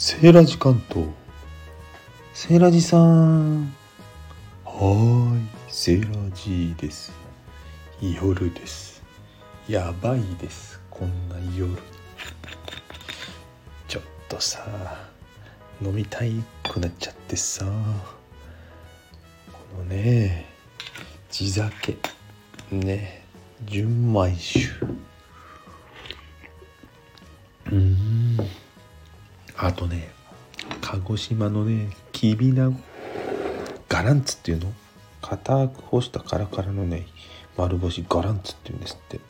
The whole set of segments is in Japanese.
セーラジ関東。セーラジさん。はーいセーラジです。夜です。やばいです。こんな夜。にちょっとさ飲みたいくなっちゃってさ。このね地酒。ね純米酒あとね鹿児島のねきびなガランツっていうの？硬く干したカラカラのね丸干しガランツっていうんですって。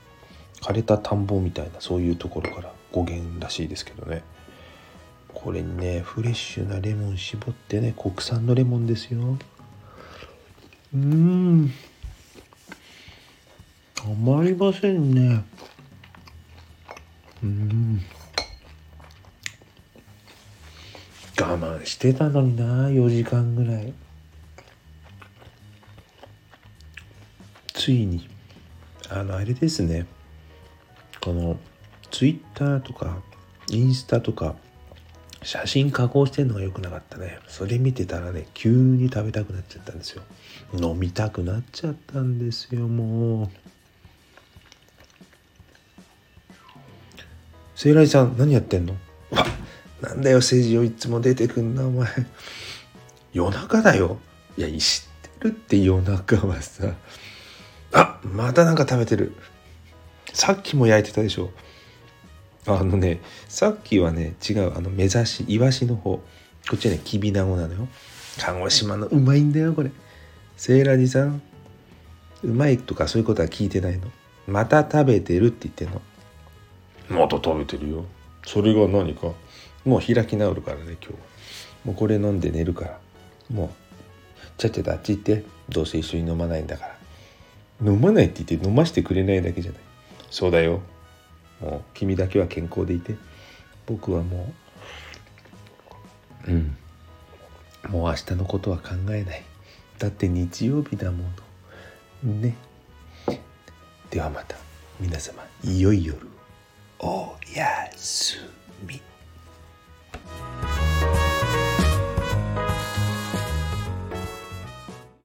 枯れた田んぼみたいなそういうところから語源らしいですけどね。これにねフレッシュなレモン絞ってね国産のレモンですよ。うん。甘いませんね。うん。我慢してたのにな4時間ぐらい。ついにあのあれですね。このツイッターとかインスタとか写真加工してんのが良くなかったね。それ見てたらね急に食べたくなっちゃったんですよ。飲みたくなっちゃったんですよもう。セイライさん何やってんの？なんだよ政治をいつも出てくんなお前。夜中だよ。いや知ってるって夜中はさ。あまたなんか食べてる。さっきも焼いてたでしょ。あのねさっきはね違うあの目指しイワシの方。こっちはねきびなごなのよ。鹿児島のうまいんだよこれ。セーラジさん。うまいとかそういうことは聞いてないの。また食べてるって言ってんの。また食べてるよ。それが何か？もう開き直るからね今日もうこれ飲んで寝るから。もうちゃちゃとあっち行って。どうせ一緒に飲まないんだから。飲まないって言って飲ましてくれないだけじゃない。そうだよ。もう君だけは健康でいて。僕はもううん。もう明日のことは考えない。だって日曜日だもの。ね。ではまた。皆様いよいよおやすみ。